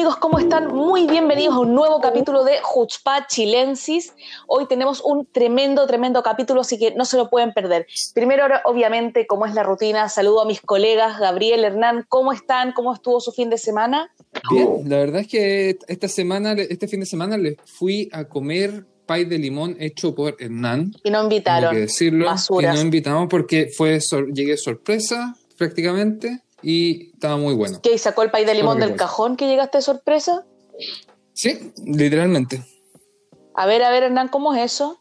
Amigos, ¿cómo están? Muy bienvenidos a un nuevo capítulo de Jutzpa Chilensis. Hoy tenemos un tremendo, tremendo capítulo, así que no se lo pueden perder. Primero, obviamente, como es la rutina, saludo a mis colegas, Gabriel, Hernán, ¿cómo están? ¿Cómo estuvo su fin de semana? Bien, la verdad es que esta semana, este fin de semana le fui a comer pay de limón hecho por Hernán. Y no invitaron. Que decirlo. Basuras. Y no invitamos porque fue llegué sorpresa prácticamente y estaba muy bueno. ¿Qué? ¿Sacó el pay de limón del cajón que llegaste de sorpresa? Sí, literalmente. A ver, a ver, Hernán, ¿cómo es eso?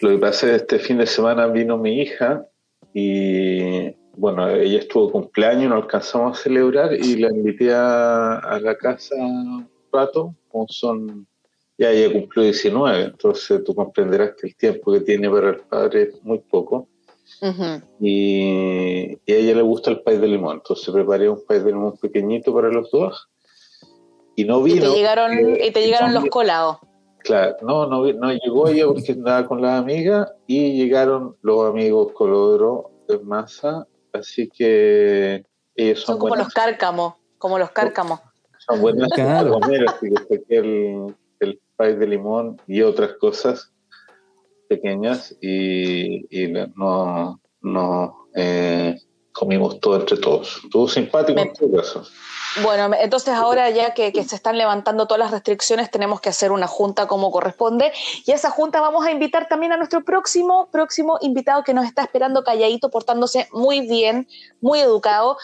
Lo que pasa es que este fin de semana vino mi hija y bueno, ella estuvo cumpleaños, no alcanzamos a celebrar y la invité a, a la casa un rato, como son, ya ella cumplió 19, entonces tú comprenderás que el tiempo que tiene para el padre es muy poco. Y, y a ella le gusta el pay de limón, entonces preparé un pay de limón pequeñito para los dos y no Y vino. te llegaron, eh, y te llegaron los colados. Claro, no, no, no llegó ella porque andaba con las amigas y llegaron los amigos Colodro de Masa, así que ellos son, Son como buenas, los cárcamos, como los cárcamos. son buenas Claro. para comer, así que saqué el, el pay de limón y otras cosas pequeñas y, y no, no eh, comimos todo entre todos. Estuvo simpático Me- en todo caso. Bueno, entonces ahora ya que, que se están levantando todas las restricciones, tenemos que hacer una junta como corresponde. Y a esa junta vamos a invitar también a nuestro próximo, próximo invitado que nos está esperando calladito, portándose muy bien, muy educado.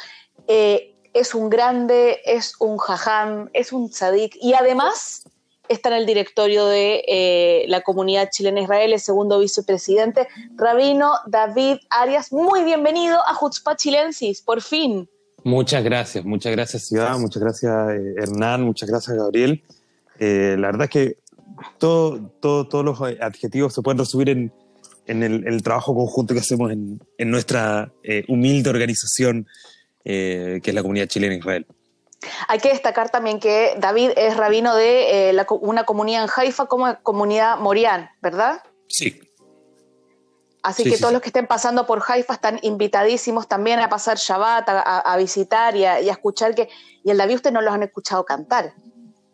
Eh, es un grande, es un jajam, es un tzadik y además está en el directorio de eh, la comunidad chilena Israel, el segundo vicepresidente, Rabino David Arias. Muy bienvenido a Jutzpah Chilensis, por fin. Muchas gracias, muchas gracias Ciudad, muchas gracias eh, Hernán, muchas gracias Gabriel. Eh, la verdad es que todo, todo- todos los adjetivos se pueden resumir en, en el, el trabajo conjunto que hacemos en, en nuestra eh, humilde organización eh, que es la comunidad chilena en Israel. Hay que destacar también que David es rabino de eh, la una comunidad en Haifa como comunidad Morián, ¿verdad? Sí. Así Sí, que sí, todos sí. los que estén pasando por Haifa están invitadísimos también a pasar Shabbat, a, visitar y a, y a escuchar que... Y el David ustedes no los han escuchado cantar.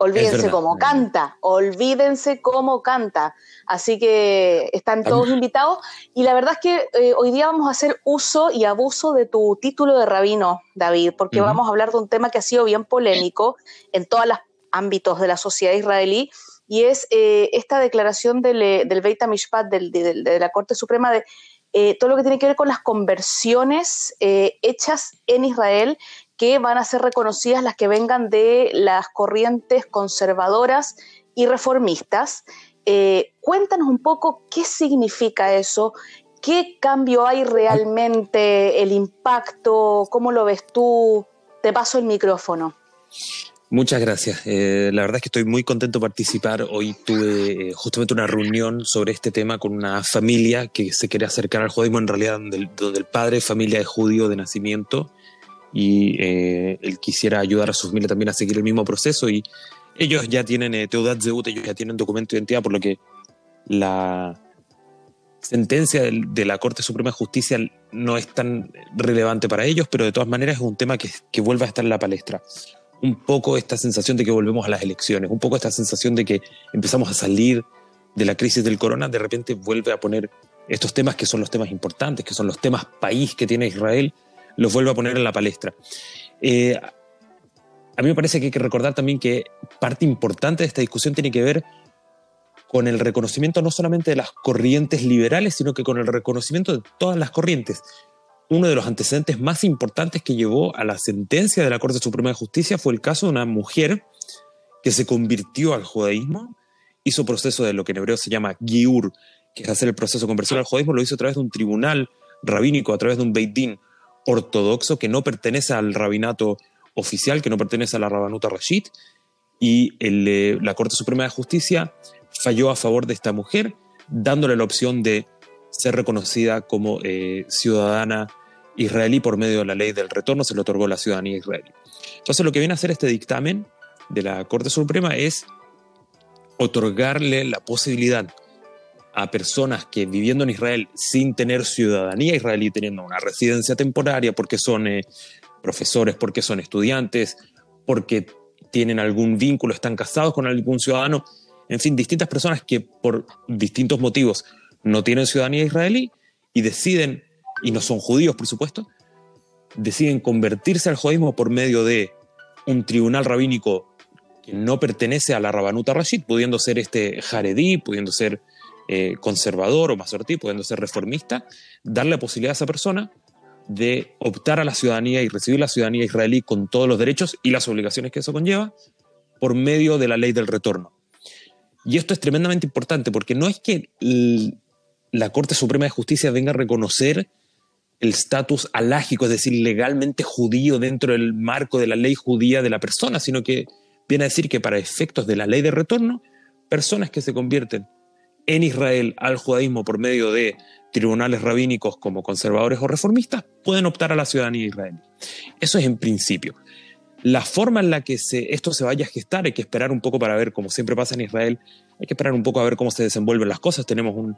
Olvídense cómo canta, olvídense cómo canta. Así que están todos invitados. Y la verdad es que eh, hoy día vamos a hacer uso y abuso de tu título de rabino, David, porque vamos a hablar de un tema que ha sido bien polémico en todos los ámbitos de la sociedad israelí, y es eh, esta declaración del, eh, del Beit HaMishpat, del- del- de, la Corte Suprema, de eh, todo lo que tiene que ver con las conversiones eh, hechas en Israel que van a ser reconocidas las que vengan de las corrientes conservadoras y reformistas. Eh, cuéntanos un poco qué significa eso, qué cambio hay realmente, el impacto, cómo lo ves tú. Te paso el micrófono. Muchas gracias. Eh, la verdad es que estoy muy contento de participar. Hoy tuve eh, justamente una reunión sobre este tema con una familia que se quiere acercar al judaísmo, en realidad donde el, donde el padre familia es judío de nacimiento y eh, él quisiera ayudar a su familia también a seguir el mismo proceso y ellos ya tienen eh, Teudat Zeut, ellos ya tienen documento de identidad, por lo que la sentencia de la Corte Suprema de Justicia no es tan relevante para ellos, pero de todas maneras es un tema que, que vuelve a estar en la palestra. Un poco esta sensación de que volvemos a las elecciones, un poco esta sensación de que empezamos a salir de la crisis del corona, de repente vuelve a poner estos temas que son los temas importantes, que son los temas país que tiene Israel, los vuelve a poner en la palestra. Eh, a mí me parece que hay que recordar también que parte importante de esta discusión tiene que ver con el reconocimiento no solamente de las corrientes liberales, sino que con el reconocimiento de todas las corrientes uno de los antecedentes más importantes que llevó a la sentencia de la Corte Suprema de Justicia fue el caso de una mujer que se convirtió al judaísmo, hizo proceso de lo que en hebreo se llama giur, que es hacer el proceso de conversión al judaísmo, lo hizo a través de un tribunal rabínico, a través de un Beit Din ortodoxo que no pertenece al rabinato oficial, que no pertenece a la Rabanuta Rashid, y eh, la Corte Suprema de Justicia falló a favor de esta mujer, dándole la opción de ser reconocida como eh, ciudadana israelí por medio de la ley del retorno se le otorgó la ciudadanía israelí. Entonces lo que viene a hacer este dictamen de la Corte Suprema es otorgarle la posibilidad a personas que viviendo en Israel sin tener ciudadanía israelí, teniendo una residencia temporaria, porque son eh, profesores, porque son estudiantes, porque tienen algún vínculo, están casados con algún ciudadano, en fin, distintas personas que por distintos motivos no tienen ciudadanía israelí y deciden, y no son judíos por supuesto, deciden convertirse al judaísmo por medio de un tribunal rabínico que no pertenece a la Rabanuta Rashid, pudiendo ser este jaredí, pudiendo ser eh, conservador o masortí, pudiendo ser reformista, darle la posibilidad a esa persona de optar a la ciudadanía y recibir la ciudadanía israelí con todos los derechos y las obligaciones que eso conlleva por medio de la ley del retorno. Y esto es tremendamente importante porque no es que la Corte Suprema de Justicia venga a reconocer el estatus alágico, es decir, legalmente judío dentro del marco de la ley judía de la persona, sino que viene a decir que para efectos de la ley de retorno, personas que se convierten en Israel al judaísmo por medio de tribunales rabínicos como conservadores o reformistas pueden optar a la ciudadanía israelí. Eso es en principio. La forma en la que esto se vaya a gestar, hay que esperar un poco para ver, como siempre pasa en Israel, hay que esperar un poco a ver cómo se desenvuelven las cosas. Tenemos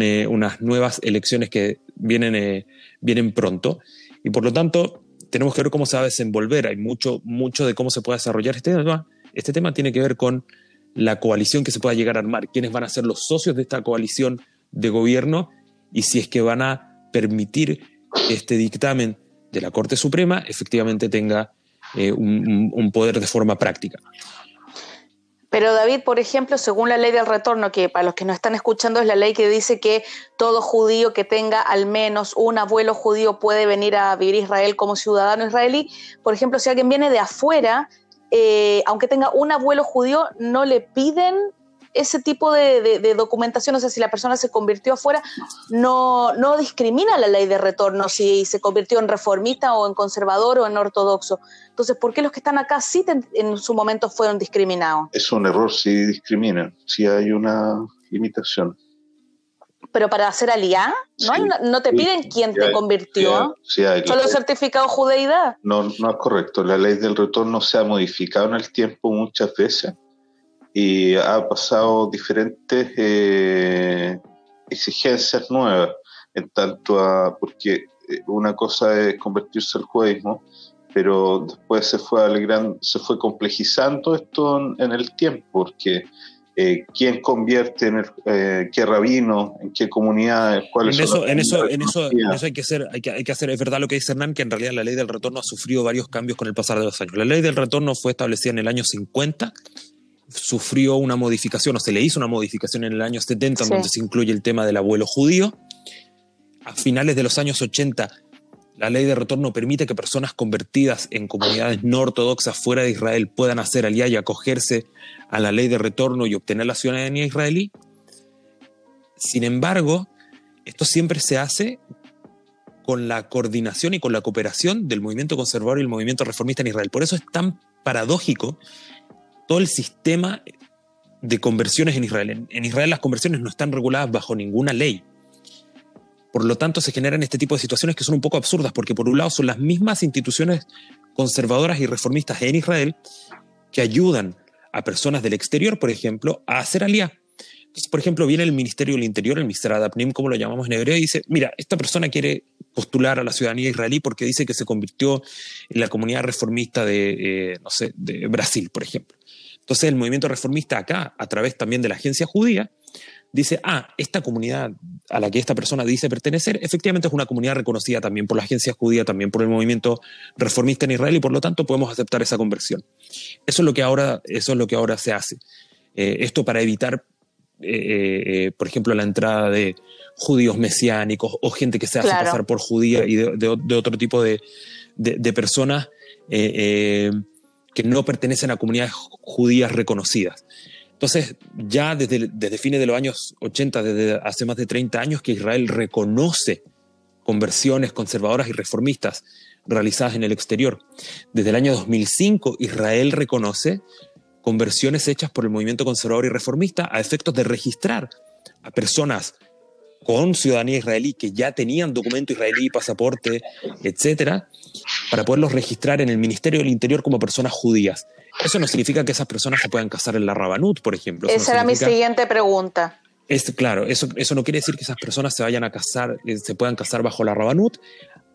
eh, unas nuevas elecciones que vienen, eh, vienen pronto y por lo tanto tenemos que ver cómo se va a desenvolver. Hay mucho, mucho de cómo se puede desarrollar este tema. Este tema tiene que ver con la coalición que se pueda llegar a armar, quiénes van a ser los socios de esta coalición de gobierno y si es que van a permitir que este dictamen de la Corte Suprema efectivamente tenga eh, un, poder de forma práctica. Pero David, por ejemplo, según la ley del retorno, que para los que no están escuchando es la ley que dice que todo judío que tenga al menos un abuelo judío puede venir a vivir Israel como ciudadano israelí. Por ejemplo, si alguien viene de afuera eh, aunque tenga un abuelo judío, no le piden ese tipo de, documentación, o sea, si la persona se convirtió afuera, no, no discrimina la ley de retorno si se convirtió en reformista o en conservador o en ortodoxo. Entonces, ¿por qué los que están acá sí en su momento fueron discriminados? Es un error si discriminan, si hay una limitación pero para hacer aliá, ¿no? no te piden quién te convirtió, solo certificado judeidad. No, no es correcto. La ley del retorno se ha modificado en el tiempo muchas veces y ha pasado diferentes eh, exigencias nuevas, en tanto a, porque eh, una cosa es convertirse al judaísmo, pero después se fue, al se fue complejizando esto en el tiempo, porque eh, quién convierte en el, eh, qué rabino, en qué comunidad, cuáles en eso, en eso, en eso, en eso hay que hacer, hay que, hay que hacer, es verdad lo que dice Hernán, que en realidad la ley del retorno ha sufrido varios cambios con el pasar de los años. La ley del retorno fue establecida en el año 50, sufrió una modificación, o se le hizo una modificación en el año 70, donde se incluye el tema del abuelo judío. A finales de los años 80 la ley de retorno permite que personas convertidas en comunidades no ortodoxas fuera de Israel puedan hacer aliá y acogerse a la ley de retorno y obtener la ciudadanía israelí. Sin embargo, esto siempre se hace con la coordinación y con la cooperación del movimiento conservador y el movimiento reformista en Israel. Por eso es tan paradójico todo el sistema de conversiones en Israel. En, Israel las conversiones no están reguladas bajo ninguna ley. Por lo tanto, se generan este tipo de situaciones que son un poco absurdas, porque por un lado son las mismas instituciones conservadoras y reformistas en Israel que ayudan a personas del exterior, por ejemplo, a hacer aliá. Entonces, por ejemplo, viene el Ministerio del Interior, el Ministerio Adapnim, como lo llamamos en hebreo, y dice, mira, esta persona quiere postular a la ciudadanía israelí porque dice que se convirtió en la comunidad reformista de, eh, no sé, de Brasil, por ejemplo. Entonces, el movimiento reformista acá, a través también de la agencia judía, dice, ah, esta comunidad a la que esta persona dice pertenecer, efectivamente es una comunidad reconocida también por la agencia judía, también por el movimiento reformista en Israel y por lo tanto podemos aceptar esa conversión. Eso es lo que ahora, eso es lo que ahora se hace. Eh, esto para evitar, eh, eh, por ejemplo, la entrada de judíos mesiánicos o gente que se hace pasar por judía y de, otro tipo de, de personas que no pertenecen a comunidades judías reconocidas. Entonces, ya desde, desde fines de los años 80, desde hace más de 30 años, que Israel reconoce conversiones conservadoras y reformistas realizadas en el exterior. Desde el año 2005, Israel reconoce conversiones hechas por el movimiento conservador y reformista a efectos de registrar a personas con ciudadanía israelí que ya tenían documento israelí, pasaporte, etcétera, para poderlos registrar en el Ministerio del Interior como personas judías. Eso no significa que esas personas se puedan casar en la Rabanut, por ejemplo. Esa era mi siguiente pregunta. Es, claro, eso, eso no quiere decir que esas personas se vayan a casar, eh, se puedan casar bajo la Rabanut.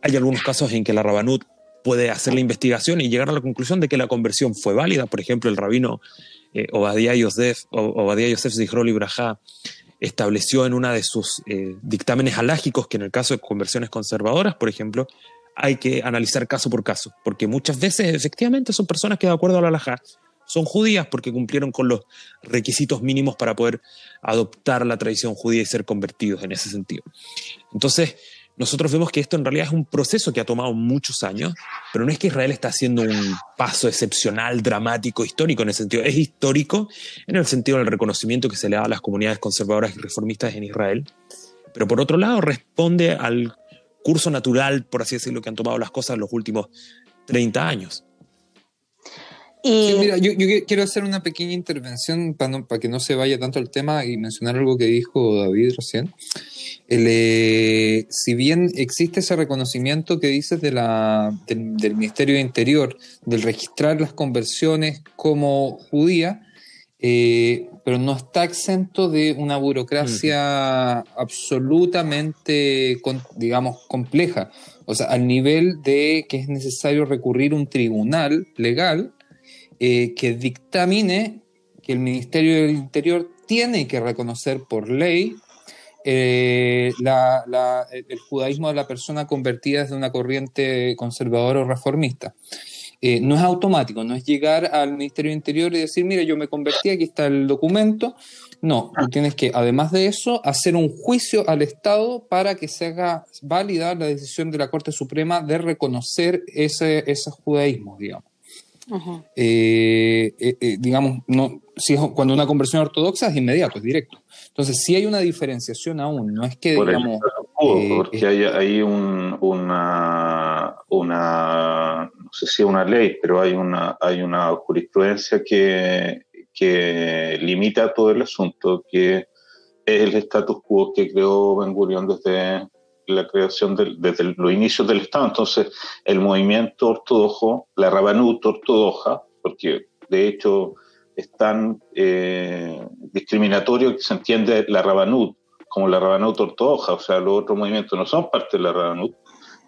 Hay algunos casos en que la Rabanut puede hacer la investigación y llegar a la conclusión de que la conversión fue válida. Por ejemplo, el rabino eh, Obadiah Yosef, Obadiah Yosef estableció en una de sus eh, dictámenes alágicos que en el caso de conversiones conservadoras, por ejemplo, hay que analizar caso por caso, porque muchas veces efectivamente son personas que de acuerdo a la alajá son judías porque cumplieron con los requisitos mínimos para poder adoptar la tradición judía y ser convertidos en ese sentido. Entonces, nosotros vemos que esto en realidad es un proceso que ha tomado muchos años, pero no es que Israel está haciendo un paso excepcional, dramático, histórico en ese sentido. Es histórico en el sentido del reconocimiento que se le da a las comunidades conservadoras y reformistas en Israel, pero por otro lado responde al curso natural, por así decirlo, que han tomado las cosas en los últimos 30 años. Y... mira, yo, quiero hacer una pequeña intervención para, para, que no se vaya tanto el tema y mencionar algo que dijo David recién. Eh, si bien existe ese reconocimiento que dices de la, del, Ministerio de Interior, del registrar las conversiones como judía, eh, pero no está exento de una burocracia absolutamente, digamos, compleja. O sea, al nivel de que es necesario recurrir a un tribunal legal eh, que dictamine que el Ministerio del Interior tiene que reconocer por ley eh, el judaísmo de la persona convertida desde una corriente conservadora o reformista. Eh, no es automático, no es llegar al Ministerio del Interior y decir, mira, yo me convertí, aquí está el documento. No, tú tienes que, además de eso, hacer un juicio al Estado para que se haga válida la decisión de la Corte Suprema de reconocer ese, ese judaísmo, digamos. Eh, eh, eh, digamos, no, si cuando una conversión ortodoxa es inmediato, es directo. Entonces, sí hay una diferenciación aún, no es que, digamos... porque hay, hay un, una, una, no sé si una ley, pero hay una, hay una jurisprudencia que, que limita todo el asunto, que es el status quo que creó Ben Gurion desde la creación desde los inicios del Estado. Entonces, el movimiento ortodoxo, la Rabanut ortodoxa, porque de hecho es tan eh, discriminatorio que se entiende la Rabanut como la Rabanut ortodoxa, o sea, los otros movimientos no son parte de la Rabanut.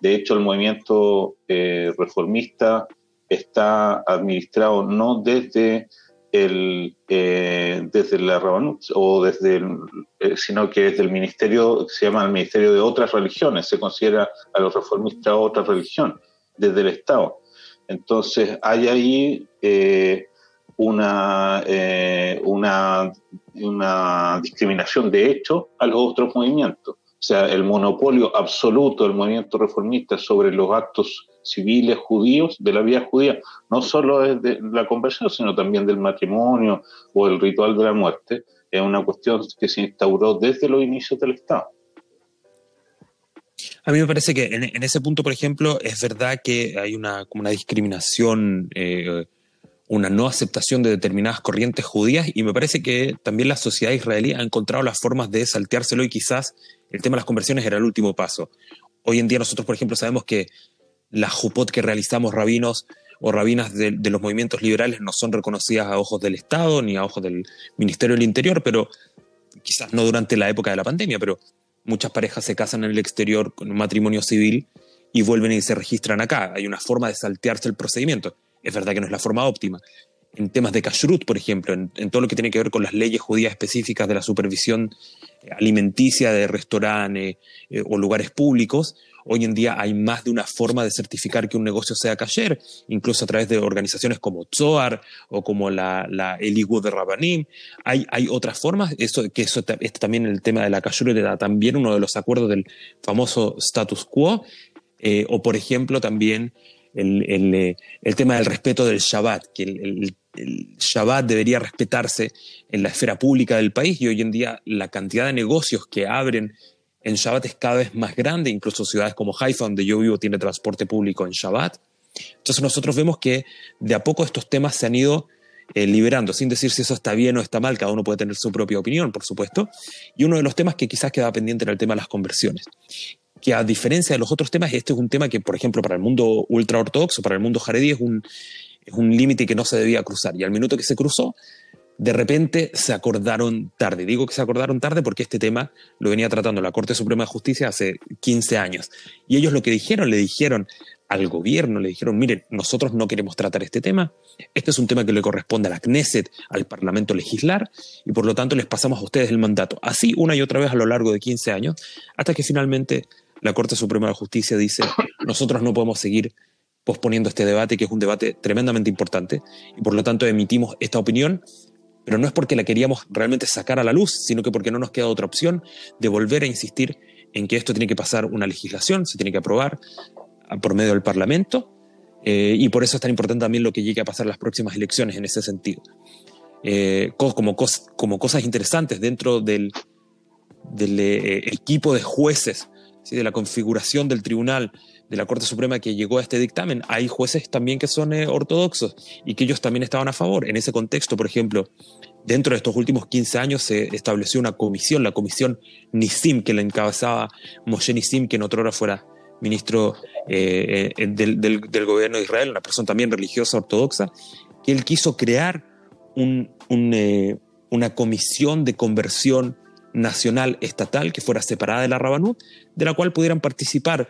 De hecho, el movimiento eh, reformista está administrado no desde el, eh, desde la Rabanut, o desde el, eh, sino que desde el ministerio, se llama el ministerio de otras religiones, se considera a los reformistas otra religión, desde el Estado. Entonces hay ahí una, una, una discriminación de hecho a los otros movimientos. O sea, el monopolio absoluto del movimiento reformista sobre los actos civiles judíos de la vida judía, no solo de la conversión, sino también del matrimonio o el ritual de la muerte, es una cuestión que se instauró desde los inicios del Estado. A mí me parece que en, ese punto, por ejemplo, es verdad que hay una, como una discriminación, eh, una no aceptación de determinadas corrientes judías y me parece que también la sociedad israelí ha encontrado las formas de salteárselo y quizás el tema de las conversiones era el último paso. Hoy en día nosotros, por ejemplo, sabemos que la jupot que realizamos rabinos o rabinas de, los movimientos liberales no son reconocidas a ojos del Estado ni a ojos del Ministerio del Interior, pero quizás no durante la época de la pandemia, pero muchas parejas se casan en el exterior con un matrimonio civil y vuelven y se registran acá. Hay una forma de saltearse el procedimiento. Es verdad que no es la forma óptima. En temas de kashrut, por ejemplo, en, todo lo que tiene que ver con las leyes judías específicas de la supervisión alimenticia de restaurantes eh, o lugares públicos, Hoy en día hay más de una forma de certificar que un negocio sea cayer, incluso a través de organizaciones como Zohar o como la, la de Rabanim. Hay, hay otras formas, eso, que eso este también el tema de la era también uno de los acuerdos del famoso status quo, eh, o por ejemplo también el, el, eh, el, tema del respeto del Shabbat, que el, el, Shabbat debería respetarse en la esfera pública del país y hoy en día la cantidad de negocios que abren en Shabbat es cada vez más grande, incluso ciudades como Haifa, donde yo vivo, tiene transporte público en Shabbat. Entonces nosotros vemos que de a poco estos temas se han ido eh, liberando, sin decir si eso está bien o está mal, cada uno puede tener su propia opinión, por supuesto. Y uno de los temas que quizás queda pendiente era el tema de las conversiones que a diferencia de los otros temas, este es un tema que, por ejemplo, para el mundo ultraortodoxo, para el mundo jaredí, es un, es un límite que no se debía cruzar. Y al minuto que se cruzó, de repente se acordaron tarde. Digo que se acordaron tarde porque este tema lo venía tratando la Corte Suprema de Justicia hace 15 años. Y ellos lo que dijeron, le dijeron al gobierno, le dijeron, miren, nosotros no queremos tratar este tema, este es un tema que le corresponde a la Knesset, al Parlamento legislar, y por lo tanto les pasamos a ustedes el mandato. Así una y otra vez a lo largo de 15 años, hasta que finalmente la Corte Suprema de Justicia dice, nosotros no podemos seguir posponiendo este debate, que es un debate tremendamente importante, y por lo tanto emitimos esta opinión, pero no es porque la queríamos realmente sacar a la luz, sino que porque no nos queda otra opción de volver a insistir en que esto tiene que pasar una legislación, se tiene que aprobar por medio del Parlamento, eh, y por eso es tan importante también lo que llegue a pasar en las próximas elecciones en ese sentido. Eh, como, cosas interesantes dentro del, del eh, equipo de jueces, de la configuración del tribunal, de la Corte Suprema que llegó a este dictamen, hay jueces también que son eh, ortodoxos y que ellos también estaban a favor. En ese contexto, por ejemplo, dentro de estos últimos 15 años se estableció una comisión, la comisión Nisim, que la encabezaba Moshe Nisim, que en otra hora fuera ministro eh, eh, del, gobierno de Israel, una persona también religiosa ortodoxa, que él quiso crear una comisión de conversión nacional estatal que fuera separada de la Rabanut, de la cual pudieran participar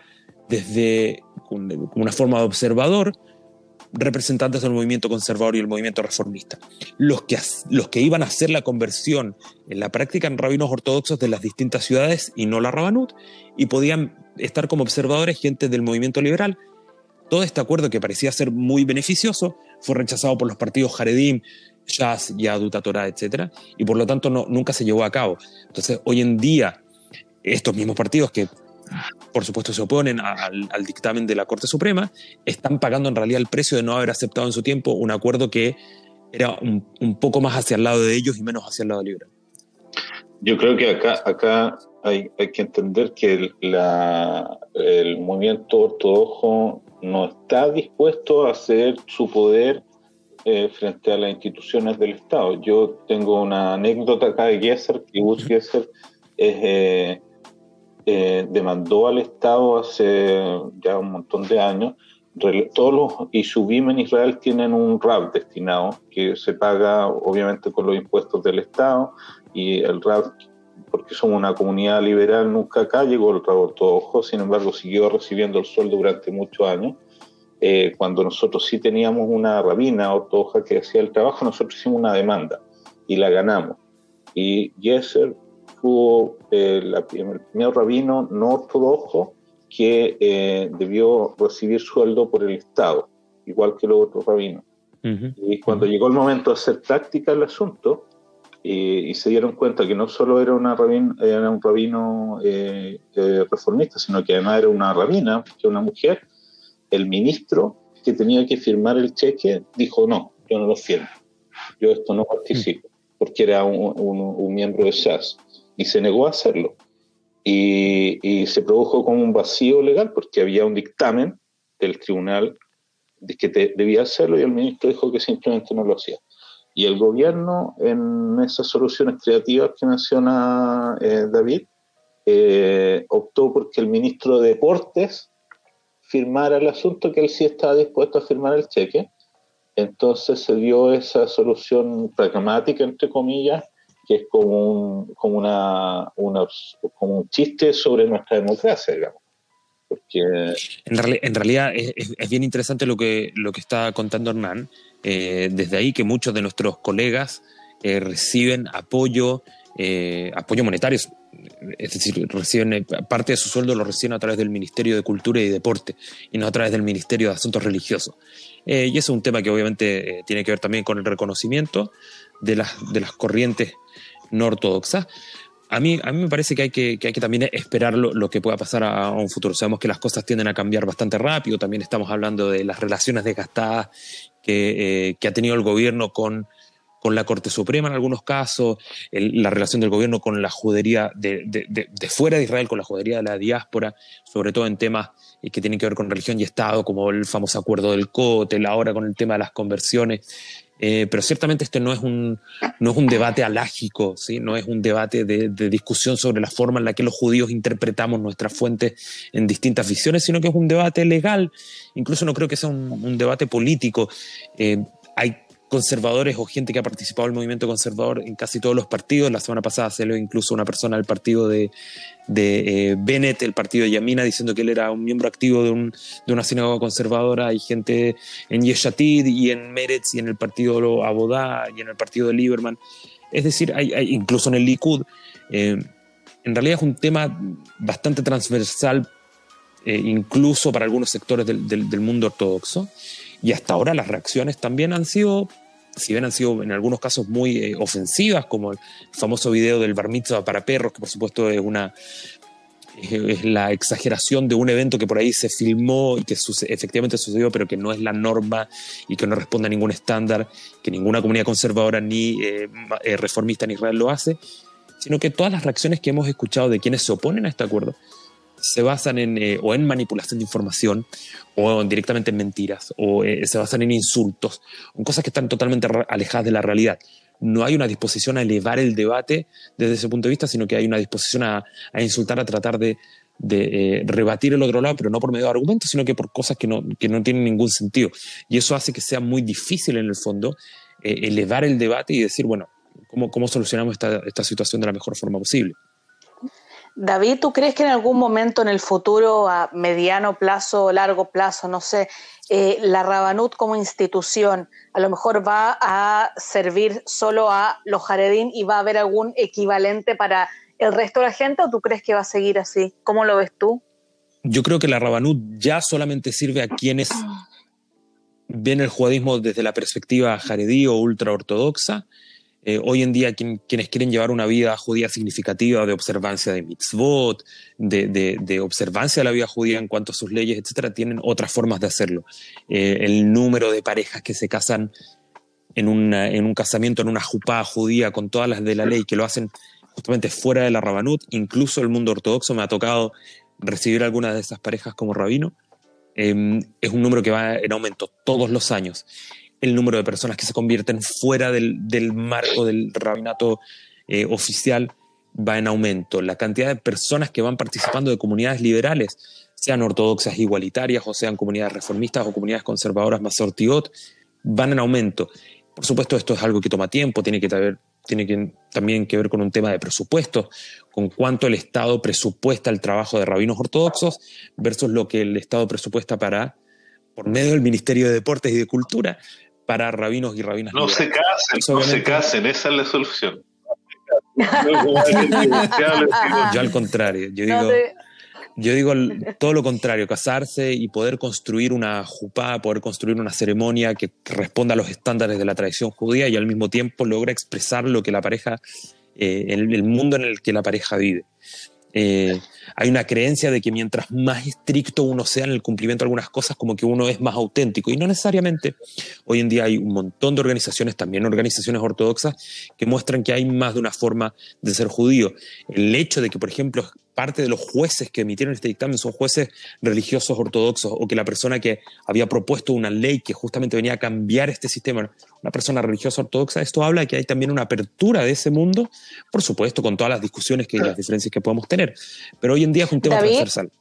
desde una forma de observador representantes del movimiento conservador y el movimiento reformista. Los que, los que iban a hacer la conversión en la práctica en rabinos ortodoxos de las distintas ciudades y no la Rabanut, y podían estar como observadores gente del movimiento liberal. Todo este acuerdo que parecía ser muy beneficioso fue rechazado por los partidos Haredim, Shas, Yadut Torah, etc. Y por lo tanto no, nunca se llevó a cabo. Entonces, hoy en día, estos mismos partidos que por supuesto se oponen al, dictamen de la Corte Suprema, están pagando en realidad el precio de no haber aceptado en su tiempo un acuerdo que era un, poco más hacia el lado de ellos y menos hacia el lado libre. Yo creo que acá, acá hay, hay que entender que el, el movimiento ortodoxo no está dispuesto a ceder su poder eh, frente a las instituciones del Estado. Yo tengo una anécdota acá de Gesser, que Gus Gesser es eh, eh, demandó al Estado hace ya un montón de años. Todos los Ishubim en Israel tienen un RAB destinado que se paga obviamente con los impuestos del Estado y el RAB, porque somos una comunidad liberal, nunca acá llegó el RAB ortodoxo, sin embargo siguió recibiendo el sueldo durante muchos años. Eh, cuando nosotros sí teníamos una rabina ortodoxa que hacía el trabajo, nosotros hicimos una demanda y la ganamos. Y Yeser fue eh, el primer rabino no ortodoxo que eh, debió recibir sueldo por el Estado, igual que los otros rabinos. Y cuando llegó el momento de hacer práctica el asunto, y se dieron cuenta que no solo era, una era un rabino eh, reformista, sino que además era una rabina, que una mujer, el ministro que tenía que firmar el cheque dijo, no, yo no lo firmo, yo esto no participo, porque era un, un miembro de SAS y se negó a hacerlo. Y, se produjo como un vacío legal porque había un dictamen del tribunal de que debía hacerlo y el ministro dijo que simplemente no lo hacía. Y el gobierno, en esas soluciones creativas que menciona eh, David, eh, optó porque el ministro de Deportes firmara el asunto, que él sí estaba dispuesto a firmar el cheque. Entonces se dio esa solución pragmática, entre comillas, que es como un, como una, como un chiste sobre nuestra democracia, digamos. Porque... En, realidad es, bien interesante lo que, lo que está contando Hernán. Eh, desde ahí que muchos de nuestros colegas eh, reciben apoyo, eh, apoyo monetario, es decir, reciben parte de su sueldo lo reciben a través del Ministerio de Cultura y Deporte y no a través del Ministerio de Asuntos Religiosos. y ese es un tema que obviamente tiene que ver también con el reconocimiento de las, de las corrientes no ortodoxa. A mí, a mí me parece que hay que, que hay que también esperar lo, que pueda pasar a, un futuro. Sabemos que las cosas tienden a cambiar bastante rápido. También estamos hablando de las relaciones desgastadas que, eh, que ha tenido el gobierno con, con la Corte Suprema en algunos casos, la relación del gobierno con la judería de, de, de, fuera de Israel, con la judería de la diáspora, sobre todo en temas que tienen que ver con religión y Estado, como el famoso acuerdo del COTEL, ahora con el tema de las conversiones. Eh, pero ciertamente este no es un, no es un debate alágico, ¿sí? no es un debate de, discusión sobre la forma en la que los judíos interpretamos nuestras fuentes en distintas visiones, sino que es un debate legal, incluso no creo que sea un, debate político. Eh, hay conservadores o gente que ha participado en el movimiento conservador en casi todos los partidos. La semana pasada se lo incluso una persona del partido de, de eh, Bennett, el partido de Yamina, diciendo que él era un miembro activo de, un, de una sinagoga conservadora. Hay gente en Yeshatid y en Meretz y en el partido Abodá y en el partido de Lieberman. Es decir, hay, incluso en el Likud. Eh, en realidad es un tema bastante transversal, eh, incluso para algunos sectores del, del mundo ortodoxo. Y hasta ahora las reacciones también han sido si bien han sido en algunos casos muy eh, ofensivas, como el famoso video del bar mitzvah para perros, que por supuesto es una es la exageración de un evento que por ahí se filmó y que efectivamente sucedió, pero que no es la norma y que no responde a ningún estándar, que ninguna comunidad conservadora ni eh, eh, reformista en Israel lo hace, sino que todas las reacciones que hemos escuchado de quienes se oponen a este acuerdo se basan en, eh, o en manipulación de información, o directamente en mentiras, o eh, se basan en insultos, en cosas que están totalmente alejadas de la realidad. No hay una disposición a elevar el debate desde ese punto de vista, sino que hay una disposición a, insultar, a tratar de, eh, rebatir el otro lado, pero no por medio de argumentos, sino que por cosas que no, que no tienen ningún sentido. Y eso hace que sea muy difícil en el fondo elevar el debate y decir, bueno, ¿cómo, cómo solucionamos esta, esta situación de la mejor forma posible? David, ¿tú crees que en algún momento en el futuro, a mediano plazo, largo plazo, no sé, eh, la Rabanut como institución a lo mejor va a servir solo a los Jaredín y va a haber algún equivalente para el resto de la gente o tú crees que va a seguir así? ¿Cómo lo ves tú? Yo creo que la Rabanut ya solamente sirve a quienes ven el judaísmo desde la perspectiva jaredí o ultraortodoxa eh, hoy en día quienes quieren llevar una vida judía significativa de observancia de mitzvot, de, observancia de la vida judía en cuanto a sus leyes, etcétera, tienen otras formas de hacerlo. Eh, el número de parejas que se casan en, un casamiento, en una jupá judía con todas las de la ley, que lo hacen justamente fuera de la rabanut, incluso el mundo ortodoxo me ha tocado recibir algunas de esas parejas como rabino, em, es un número que va en aumento todos los años el número de personas que se convierten fuera del, marco del rabinato eh, oficial va en aumento. La cantidad de personas que van participando de comunidades liberales, sean ortodoxas igualitarias o sean comunidades reformistas o comunidades conservadoras más ortigot, van en aumento. Por supuesto, esto es algo que toma tiempo, tiene que, tiene que, también que ver con un tema de presupuesto, con cuánto el Estado presupuesta el trabajo de rabinos ortodoxos versus lo que el Estado presupuesta para, por medio del Ministerio de Deportes y de Cultura, para rabinos y rabinas. No se casen, no se casen, esa es la solución. yo al contrario, yo digo, yo digo todo lo contrario, casarse y poder construir una jupá, poder construir una ceremonia que, responda a los estándares de la tradición judía y al mismo tiempo logra expresar lo que la pareja, eh, el, mundo en el que la pareja vive. Eh, hay una creencia de que mientras más estricto uno sea en el cumplimiento de algunas cosas, como que uno es más auténtico. Y no necesariamente. Hoy en día hay un montón de organizaciones, también organizaciones ortodoxas, que muestran que hay más de una forma de ser judío. El hecho de que, por ejemplo, parte de los jueces que emitieron este dictamen son jueces religiosos ortodoxos o que la persona que había propuesto una ley que justamente venía a cambiar este sistema, una persona religiosa ortodoxa, esto habla de que hay también una apertura de ese mundo, por supuesto, con todas las discusiones y las diferencias que podemos tener. Pero hoy en día es un tema transversal.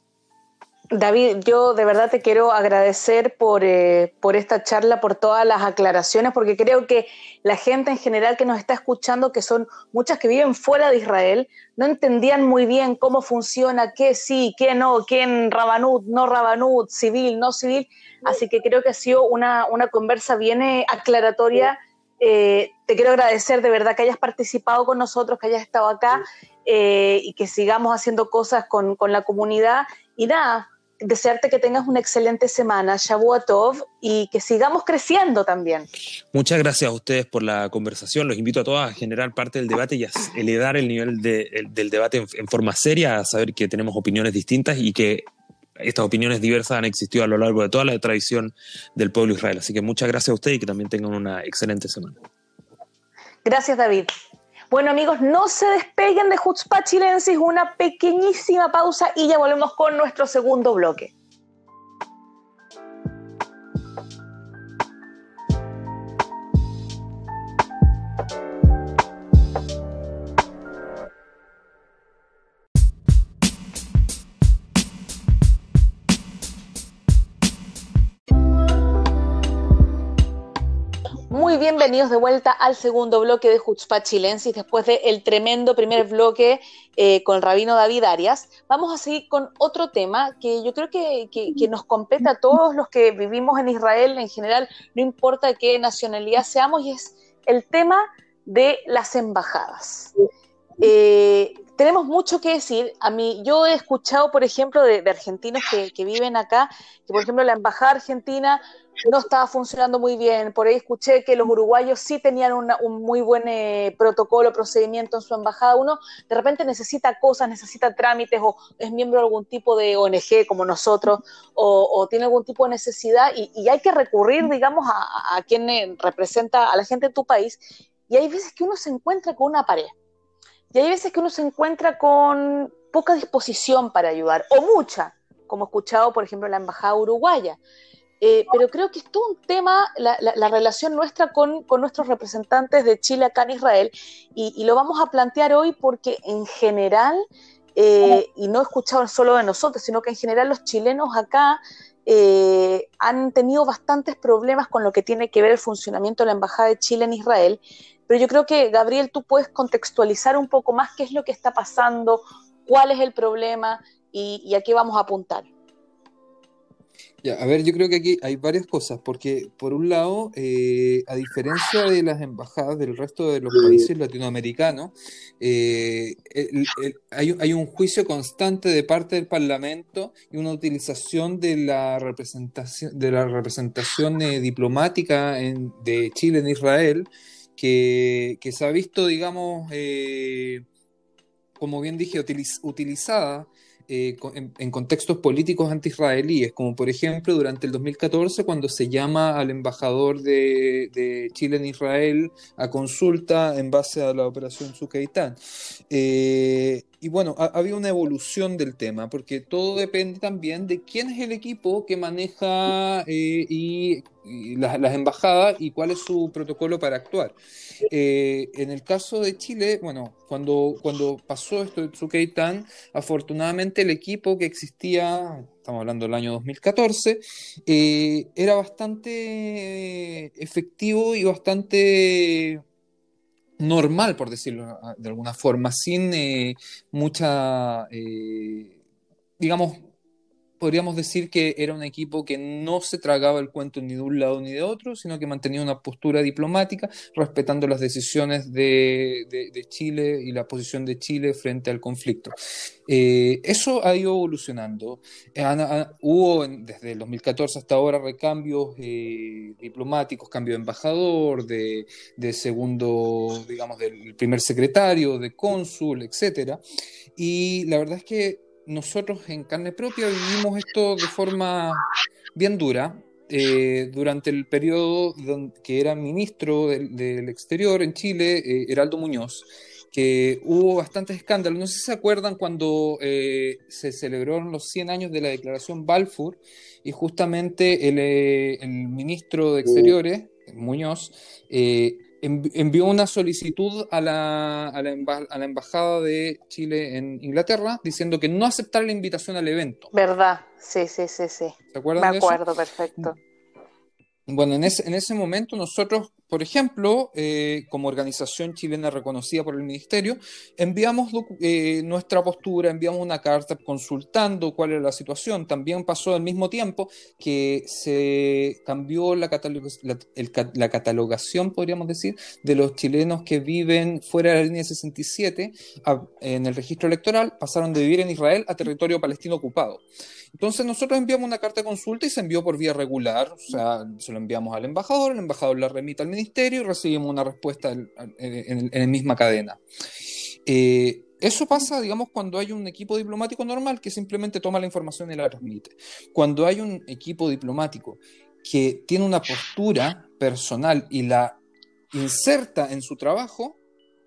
David, yo de verdad te quiero agradecer por, eh, por esta charla, por todas las aclaraciones, porque creo que la gente en general que nos está escuchando, que son muchas que viven fuera de Israel, no entendían muy bien cómo funciona, qué sí, qué no, quién Rabanut, no Rabanut, civil, no civil. Así que creo que ha sido una, una conversa bien eh, aclaratoria. Eh, te quiero agradecer de verdad que hayas participado con nosotros, que hayas estado acá y que sigamos haciendo cosas con, con la comunidad. Y nada, desearte que tengas una excelente semana, Shabuatov, y que sigamos creciendo también. Muchas gracias a ustedes por la conversación. Los invito a todos a generar parte del debate y a elevar el nivel del debate en, forma seria, a saber que tenemos opiniones distintas y que estas opiniones diversas han existido a lo largo de toda la tradición del pueblo Israel. Así que muchas gracias a ustedes y que también tengan una excelente semana. Gracias, David. Bueno amigos, no se despeguen de Jutzpah Chilensis, una pequeñísima pausa y ya volvemos con nuestro segundo bloque. Muy bienvenidos de vuelta al segundo bloque de Jutzpah Chilensis, después del tremendo primer bloque eh, con el rabino David Arias. Vamos a seguir con otro tema que yo creo que, que, nos compete a todos los que vivimos en Israel en general, no importa qué nacionalidad seamos, y es el tema de las embajadas. Eh, tenemos mucho que decir. A mí, yo he escuchado, por ejemplo, de, argentinos que, viven acá, que por ejemplo la embajada argentina no estaba funcionando muy bien. Por ahí escuché que los uruguayos sí tenían un muy buen eh, protocolo, procedimiento en su embajada. Uno de repente necesita cosas, necesita trámites o es miembro de algún tipo de ONG como nosotros o, tiene algún tipo de necesidad y, hay que recurrir, digamos, a, a quien eh, representa a la gente de tu país. Y hay veces que uno se encuentra con una pared. Y hay veces que uno se encuentra con poca disposición para ayudar, o mucha, como he escuchado, por ejemplo, en la Embajada Uruguaya. Eh, pero creo que es todo un tema, la, relación nuestra con, nuestros representantes de Chile acá en Israel, y, lo vamos a plantear hoy porque en general, eh, y no he escuchado solo de nosotros, sino que en general los chilenos acá eh, han tenido bastantes problemas con lo que tiene que ver el funcionamiento de la Embajada de Chile en Israel, pero yo creo que, Gabriel, tú puedes contextualizar un poco más qué es lo que está pasando, cuál es el problema y, y a qué vamos a apuntar. Ya, a ver, yo creo que aquí hay varias cosas, porque por un lado, eh, a diferencia de las embajadas del resto de los países latinoamericanos, eh, hay, un juicio constante de parte del Parlamento y una utilización de la representación, de la representación eh, diplomática de Chile en Israel, que, se ha visto, digamos, como bien dije, utilizada eh, en, contextos políticos anti-israelíes, como por ejemplo durante el 2014 cuando se llama al embajador de, Chile en Israel a consulta en base a la operación Sukeitán. Eh, y bueno, ha, habido una evolución del tema, porque todo depende también de quién es el equipo que maneja eh, y, las embajadas y cuál es su protocolo para actuar. Eh, en el caso de Chile, bueno, cuando, cuando pasó esto de Tsukeitán, afortunadamente el equipo que existía, estamos hablando del año 2014, eh, era bastante efectivo y bastante normal, por decirlo de alguna forma, sin eh, mucha, digamos, podríamos decir que era un equipo que no se tragaba el cuento ni de un lado ni de otro, sino que mantenía una postura diplomática, respetando las decisiones de, Chile y la posición de Chile frente al conflicto. Eh, eso ha ido evolucionando. Eh, hubo desde el 2014 hasta ahora recambios eh, diplomáticos, cambio de embajador, de, de, segundo, digamos, del primer secretario, de cónsul, etcétera. Y la verdad es que nosotros en carne propia vivimos esto de forma bien dura. Eh, durante el periodo que era ministro del, exterior en Chile, eh, Heraldo Muñoz, que hubo bastantes escándalos. No sé si se acuerdan cuando eh, se celebraron los 100 años de la declaración Balfour y justamente el, el ministro de Exteriores, Muñoz, envió una solicitud a la, a, la Embajada de Chile en Inglaterra diciendo que no aceptara la invitación al evento. ¿Verdad? Sí, sí, sí, sí. ¿Se acuerdan Me acuerdo, perfecto. Bueno, en ese, en ese momento nosotros por ejemplo, eh, como organización chilena reconocida por el Ministerio, enviamos eh, nuestra postura, enviamos una carta consultando cuál era la situación. También pasó al mismo tiempo que se cambió la, catalogación, podríamos decir, de los chilenos que viven fuera de la línea 67 en el registro electoral, pasaron de vivir en Israel a territorio palestino ocupado. Entonces nosotros enviamos una carta de consulta y se envió por vía regular, o sea, se lo enviamos al embajador, el embajador la remite al ministerio y recibimos una respuesta en, la misma cadena. Eh, eso pasa, digamos, cuando hay un equipo diplomático normal que simplemente toma la información y la transmite. Cuando hay un equipo diplomático que tiene una postura personal y la inserta en su trabajo,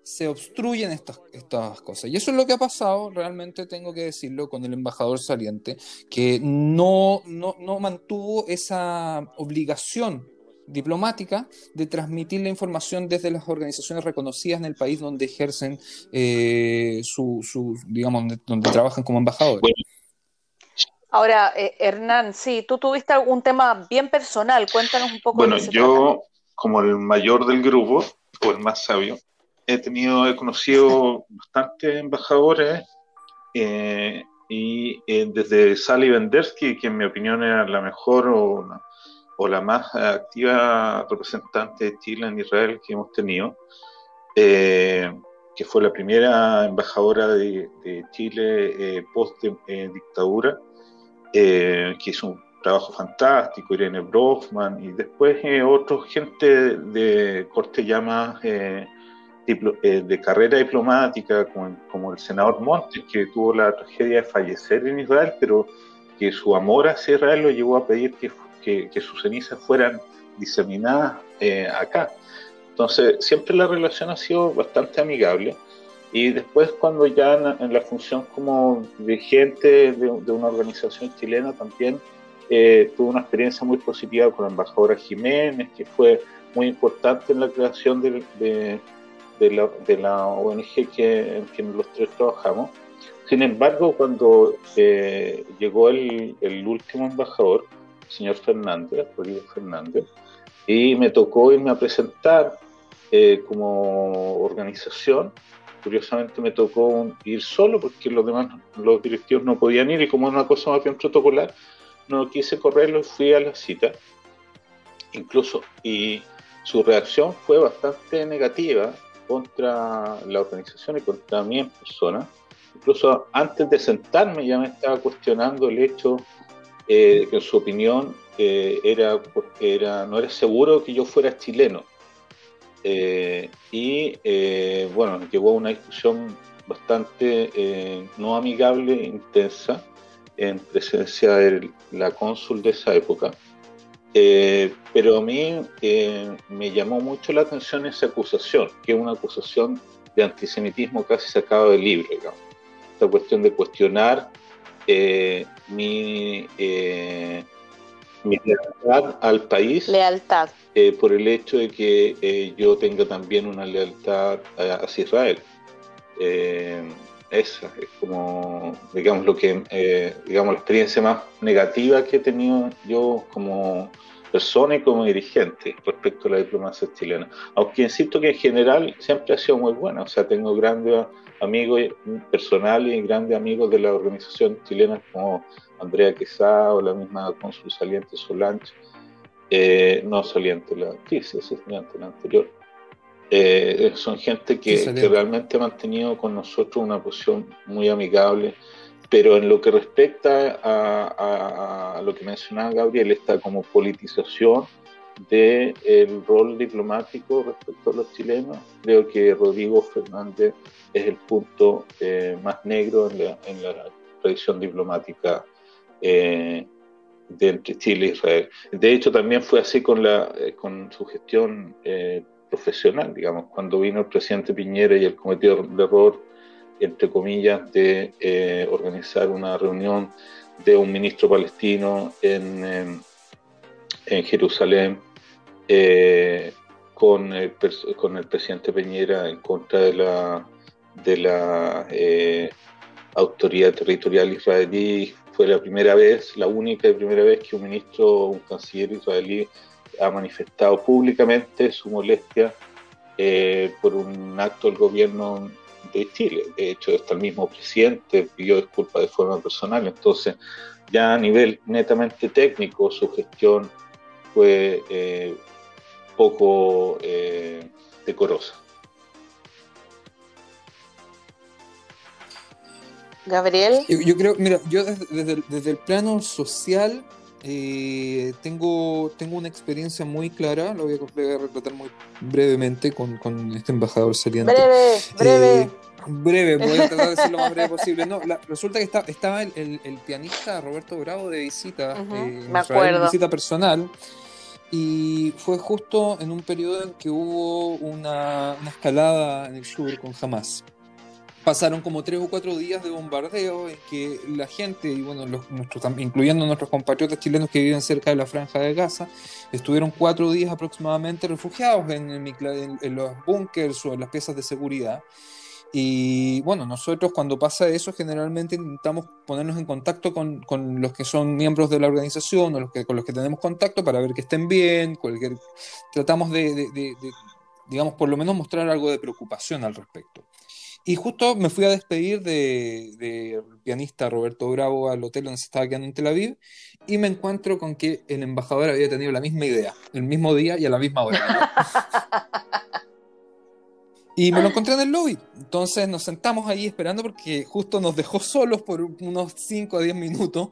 se obstruyen estas, estas cosas. Y eso es lo que ha pasado, realmente tengo que decirlo, con el embajador saliente, que no, no, no mantuvo esa obligación diplomática de transmitir la información desde las organizaciones reconocidas en el país donde ejercen eh, su, su, digamos, donde, trabajan como embajadores. Ahora, eh, Hernán, sí, tú tuviste algún tema bien personal, cuéntanos un poco. Bueno, yo como el mayor del grupo, o el más sabio, he tenido, he conocido bastantes embajadores eh, y eh, desde Sally Vendersky, que en mi opinión era la mejor o la, o la más activa representante de Chile en Israel que hemos tenido, eh, que fue la primera embajadora de, Chile post-dictadura, que hizo un trabajo fantástico, Irene Brofman, y después otra gente de corte ya más eh, de carrera diplomática, como, el senador Montes, que tuvo la tragedia de fallecer en Israel, pero que su amor hacia Israel lo llevó a pedir que, que, sus cenizas fueran diseminadas eh, acá. Entonces, siempre la relación ha sido bastante amigable. Y después, cuando ya en, la función como dirigente de, una organización chilena, también eh, tuve una experiencia muy positiva con la embajadora Jiménez, que fue muy importante en la creación de de la, de la ONG que, en que los tres trabajamos. Sin embargo, cuando eh, llegó el, el, último embajador, señor Fernández, Rodrigo Fernández, y me tocó irme a presentar eh, como organización. Curiosamente me tocó ir solo porque los demás, los directivos no podían ir y como es una cosa más bien protocolar, no quise correrlo y fui a la cita. Incluso, y su reacción fue bastante negativa contra la organización y contra mí en persona. Incluso antes de sentarme ya me estaba cuestionando el hecho eh, que en su opinión eh, era era, no era seguro que yo fuera chileno. Eh, y bueno, llegó a una discusión bastante no amigable, intensa, en presencia de la cónsul de esa época. Eh, pero a mí eh, me llamó mucho la atención esa acusación, que es una acusación de antisemitismo casi sacado del libro, digamos. Esta cuestión de cuestionar eh, mi, mi, lealtad al país. Lealtad. por el hecho de que yo tenga también una lealtad hacia Israel. esa es como, digamos, lo que, digamos, la experiencia más negativa que he tenido yo como persona y como dirigente respecto a la diplomacia chilena. Aunque insisto que en general siempre ha sido muy buena, o sea, tengo grandes amigos personales y grandes amigos de la organización chilena como Andrea Quesada o la misma consul saliente Solange, eh, no saliente, la crisis asistente, la anterior. Eh, son gente que, que realmente ha mantenido con nosotros una posición muy amigable pero en lo que respecta a, lo que mencionaba Gabriel, esta como politización del el rol diplomático respecto a los chilenos, creo que Rodrigo Fernández es el punto eh, más negro en la, en la, tradición diplomática eh, de entre Chile e Israel. De hecho, también fue así con, la, eh, con su gestión profesional, digamos, cuando vino el presidente Piñera y el cometió de error entre comillas, de eh, organizar una reunión de un ministro palestino en, en Jerusalén eh, con, el, con el presidente Peñera en contra de la, de la eh, autoridad territorial israelí. Fue la primera vez, la única y primera vez que un ministro, un canciller israelí ha manifestado públicamente su molestia por un acto del gobierno de Chile. De hecho, hasta el mismo presidente pidió disculpas de forma personal. Entonces, ya a nivel netamente técnico, su gestión fue eh, poco eh, decorosa. Gabriel. Yo, creo, mira, yo desde, desde el plano social eh, tengo, tengo una experiencia muy clara, lo voy a, relatar muy brevemente con, con, este embajador saliente. Breve, breve. Eh, breve, voy a tratar de ser lo más breve posible. No, resulta que está, estaba el, el, pianista Roberto Bravo de visita, uh me acuerdo. visita personal. Y fue justo en un periodo en que hubo una, una escalada en el sur con Hamas pasaron como tres o cuatro días de bombardeo en que la gente, y bueno, los, incluyendo nuestros compatriotas chilenos que viven cerca de la franja de Gaza, estuvieron cuatro días aproximadamente refugiados en, los búnkers o en las piezas de seguridad. Y bueno, nosotros cuando pasa eso generalmente intentamos ponernos en contacto con, los que son miembros de la organización o los que, con los que tenemos contacto para ver que estén bien, cualquier, tratamos de, digamos, por lo menos mostrar algo de preocupación al respecto. Y justo me fui a despedir del de, pianista Roberto Bravo al hotel donde se estaba quedando en Tel Aviv y me encuentro con que el embajador había tenido la misma idea, el mismo día y a la misma hora. Y me lo encontré en el lobby. Entonces nos sentamos ahí esperando porque justo nos dejó solos por unos 5 a 10 minutos.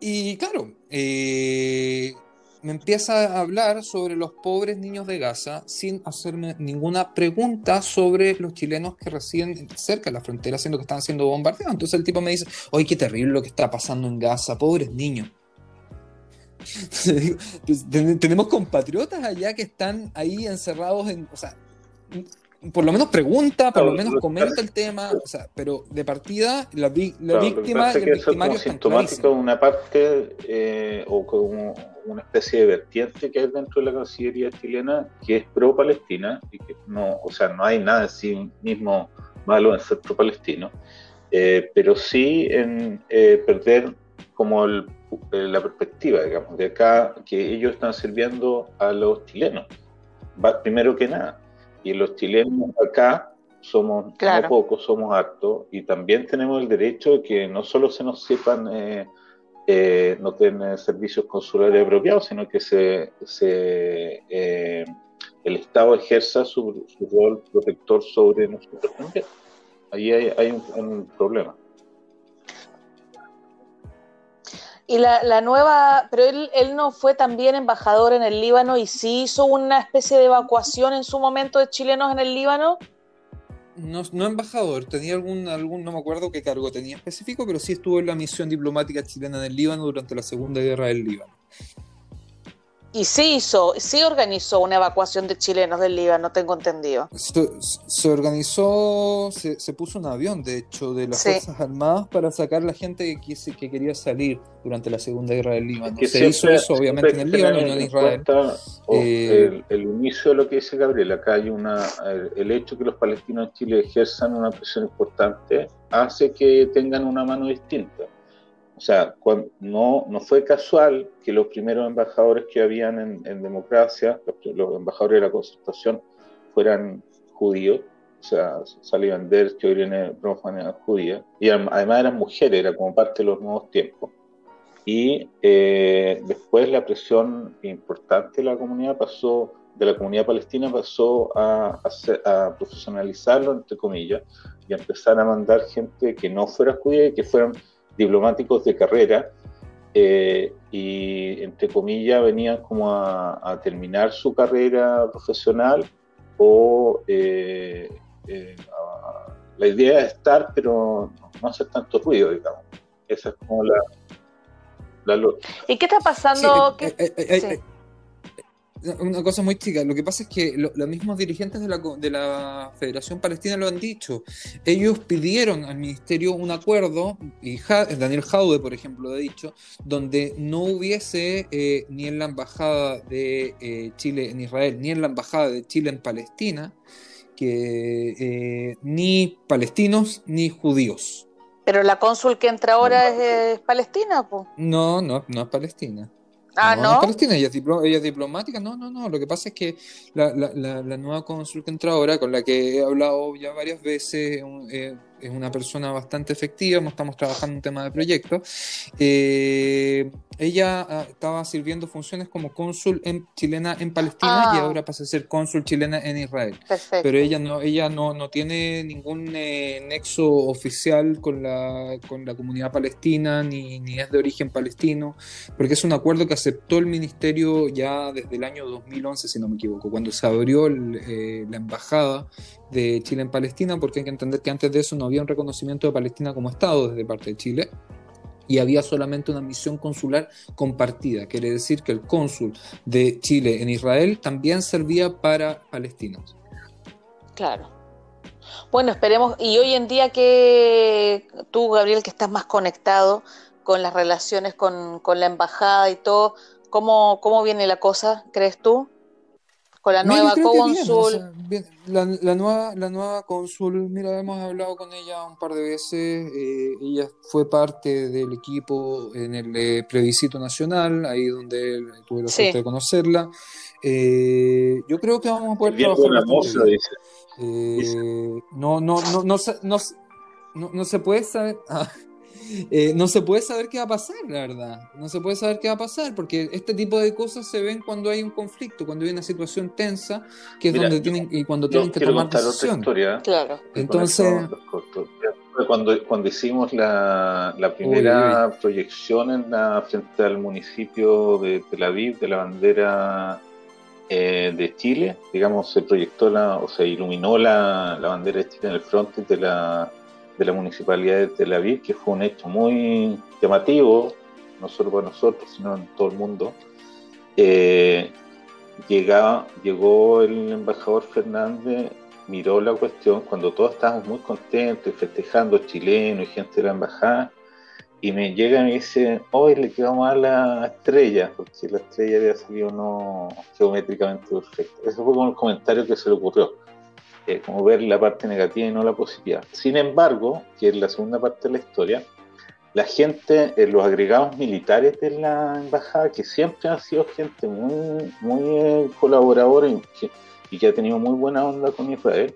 Y claro, eh, me empieza a hablar sobre los pobres niños de Gaza sin hacerme ninguna pregunta sobre los chilenos que residen cerca de la frontera, siendo que están siendo bombardeados. Entonces el tipo me dice, oye, qué terrible lo que está pasando en Gaza, pobres niños. Pues, tenemos compatriotas allá que están ahí encerrados en, o sea, por lo menos pregunta, por lo menos comenta el tema, o sea, pero de partida la, la víctima y el victimario es sintomático de una parte eh, o como una especie de vertiente que hay dentro de la Cancillería chilena que es pro-Palestina y que no, o sea, no hay nada en sí mismo malo en ser pro-palestino, eh, pero sí en eh, perder como la perspectiva, digamos, de acá que ellos están sirviendo a los chilenos, primero que nada y los chilenos acá somos no pocos, somos hartos, y también tenemos el derecho de que no solo se nos sepan eh, eh, no tener servicios consulares apropiados, sino que se, se eh, el Estado ejerza su, rol protector sobre nosotros también. Ahí hay, un problema. Y la, la nueva, pero él, él, no fue también embajador en el Líbano y sí hizo una especie de evacuación en su momento de chilenos en el Líbano. No, no embajador, tenía algún, algún, no me acuerdo qué cargo tenía específico, pero sí estuvo en la misión diplomática chilena en el Líbano durante la Segunda Guerra del Líbano. Y sí hizo, sí organizó una evacuación de chilenos del Líbano, tengo entendido. Se, organizó, se, puso un avión, de hecho, de las Fuerzas Armadas para sacar la gente que, que quería salir durante la Segunda Guerra del Líbano. se hizo eso, obviamente, en el Líbano y no en Israel. Eh, el, inicio de lo que dice Gabriel, acá hay una. El hecho que los palestinos en Chile ejerzan una presión importante hace que tengan una mano distinta o sea, no, no fue casual que los primeros embajadores que habían en, democracia, los, embajadores de la concertación, fueran judíos, o sea, salían de que Irene Bronfman era judía, y además eran mujeres, era como parte de los nuevos tiempos. Y eh, después la presión importante de la comunidad pasó, de la comunidad palestina pasó a, a profesionalizarlo, entre comillas, y a empezar a mandar gente que no fuera judía y que fueran diplomáticos de carrera eh, y, entre comillas, venían como a, terminar su carrera profesional o eh, eh, la idea es estar, pero no hacer tanto ruido, digamos. Esa es como la... la ¿Y qué está pasando? Una cosa muy chica. Lo que pasa es que los mismos dirigentes de la, de la, Federación Palestina lo han dicho. Ellos pidieron al ministerio un acuerdo, y Daniel Jaude, por ejemplo, lo ha dicho, donde no hubiese eh, ni en la embajada de eh, Chile en Israel, ni en la embajada de Chile en Palestina, que eh, ni palestinos ni judíos. Pero la cónsul que entra ahora es, palestina, pues. No, no, no es palestina. Ah, ¿no? no Palestina, ella es, diplomática. No, no, no. Lo que pasa es que la, la, la, nueva cónsul que entra ahora, con la que he hablado ya varias veces, eh, es una persona bastante efectiva, estamos trabajando un tema de proyecto. Eh, ella ah, estaba sirviendo funciones como cónsul en, chilena en Palestina y ah. ahora pasa a ser cónsul chilena en Israel. Pero ella no, ella no, no tiene ningún eh, nexo oficial con la, con la comunidad palestina, ni, ni es de origen palestino, porque es un acuerdo que aceptó el ministerio ya desde el año 2011, si no me equivoco, cuando se abrió eh, la embajada de Chile en Palestina, porque hay que entender que antes de eso no había un reconocimiento de Palestina como Estado desde parte de Chile y había solamente una misión consular compartida. Quiere decir que el cónsul de Chile en Israel también servía para palestinos. Claro. Bueno, esperemos. Y hoy en día que tú, Gabriel, que estás más conectado con las relaciones con, con la embajada y todo, ¿cómo, ¿cómo viene la cosa, crees tú? Con la nueva cónsul. la, nueva, la nueva cónsul, mira, hemos hablado con ella un par de veces. Eh, ella fue parte del equipo en el eh, plebiscito nacional, ahí donde tuve la suerte de conocerla. Eh, yo creo que vamos a poder trabajar. no, no, no, no, no, no, no, se puede saber. Ah, eh, no se puede saber qué va a pasar, la verdad. No se puede saber qué va a pasar, porque este tipo de cosas se ven cuando hay un conflicto, cuando hay una situación tensa, que es donde tienen y cuando tienen que tomar decisiones. Claro. Entonces, cuando, cuando hicimos la, la primera proyección en la, frente al municipio de Tel Aviv de la bandera eh, de Chile, digamos, se proyectó la, o se iluminó la, la bandera de Chile en el frente de la de la municipalidad de Tel Aviv, que fue un hecho muy llamativo, no solo para nosotros, sino en todo el mundo. Eh, llegó el embajador Fernández, miró la cuestión cuando todos estábamos muy contentos y festejando chilenos y gente de la embajada, y me llega y me dice, hoy le quedamos a la estrella, porque la estrella había salido no geométricamente perfecta. Ese fue como el comentario que se le ocurrió como ver la parte negativa y no la positiva. Sin embargo, que es la segunda parte de la historia, la gente, eh, los agregados militares de la embajada, que siempre han sido gente muy, muy eh, colaboradora y que, ha tenido muy buena onda con Israel,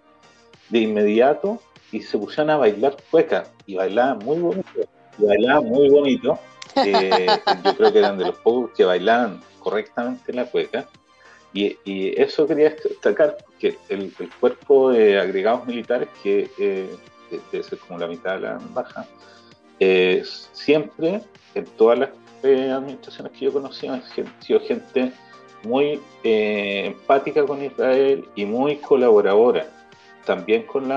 de inmediato y se pusieron a bailar cueca y bailaban muy bonito, y bailaban muy bonito. Eh, yo creo que eran de los pocos que bailaban correctamente la cueca y, eso quería destacar, que el, cuerpo de agregados militares, que eh, debe ser como la mitad de la baja, eh, siempre, en todas las eh, administraciones que yo conocía, han sido gente muy empática con Israel y muy colaboradora, también con,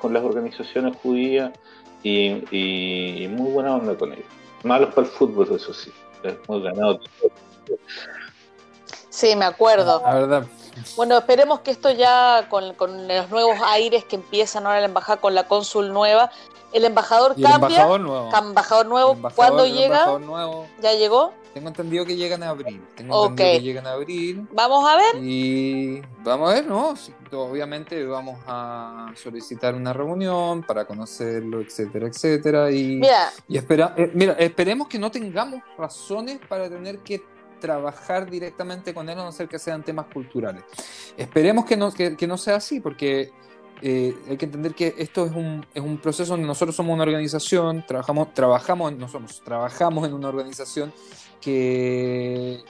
con las organizaciones judías y, muy buena onda con ellos. Malos para el fútbol, eso sí, hemos ganado. Sí, me acuerdo. La verdad. Bueno, esperemos que esto ya con, los nuevos aires que empiezan ahora la embajada con la cónsul nueva, el embajador cambia. El embajador nuevo. Embajador nuevo, ¿cuándo llega? Nuevo. ¿Ya llegó? Tengo entendido que llegan a abril. Tengo entendido que llegan a abril. Vamos a ver. Y vamos a ver, ¿no? obviamente vamos a solicitar una reunión para conocerlo, etcétera, etcétera. Y, mira, y espera, eh, mira, esperemos que no tengamos razones para tener que trabajar directamente con él a no ser que sean temas culturales. Esperemos que no, que, no sea así, porque eh, hay que entender que esto es un, es un, proceso donde nosotros somos una organización, trabajamos, trabajamos, no somos, trabajamos en una organización que,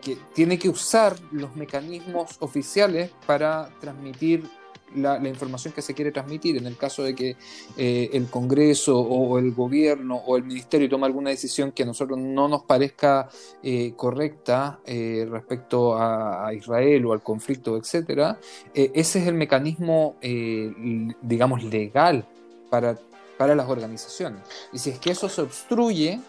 que tiene que usar los mecanismos oficiales para transmitir la, información que se quiere transmitir. En el caso de que eh, el Congreso o el gobierno o el ministerio toma alguna decisión que a nosotros no nos parezca eh, correcta eh, respecto a, Israel o al conflicto, etcétera, ese es el mecanismo, digamos, legal para, para las organizaciones. Y si es que eso se obstruye,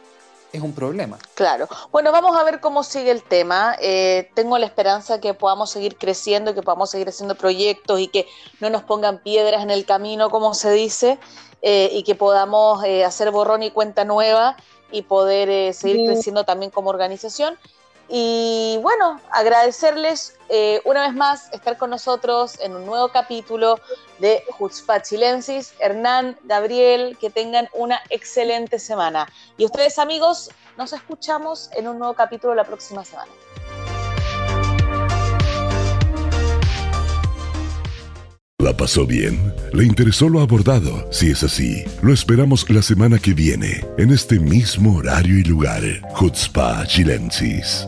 es un problema. Claro. Bueno, vamos a ver cómo sigue el tema. Eh, tengo la esperanza que podamos seguir creciendo, que podamos seguir haciendo proyectos y que no nos pongan piedras en el camino, como se dice, eh, y que podamos eh, hacer borrón y cuenta nueva y poder seguir creciendo también como organización. Y bueno, agradecerles eh, una vez más estar con nosotros en un nuevo capítulo de Jutzpah Chilensis. Hernán, Gabriel, que tengan una excelente semana. Y ustedes amigos, nos escuchamos en un nuevo capítulo la próxima semana. ¿La pasó bien? ¿Le interesó lo abordado? Si es así, lo esperamos la semana que viene, en este mismo horario y lugar. Jutzpah Chilensis.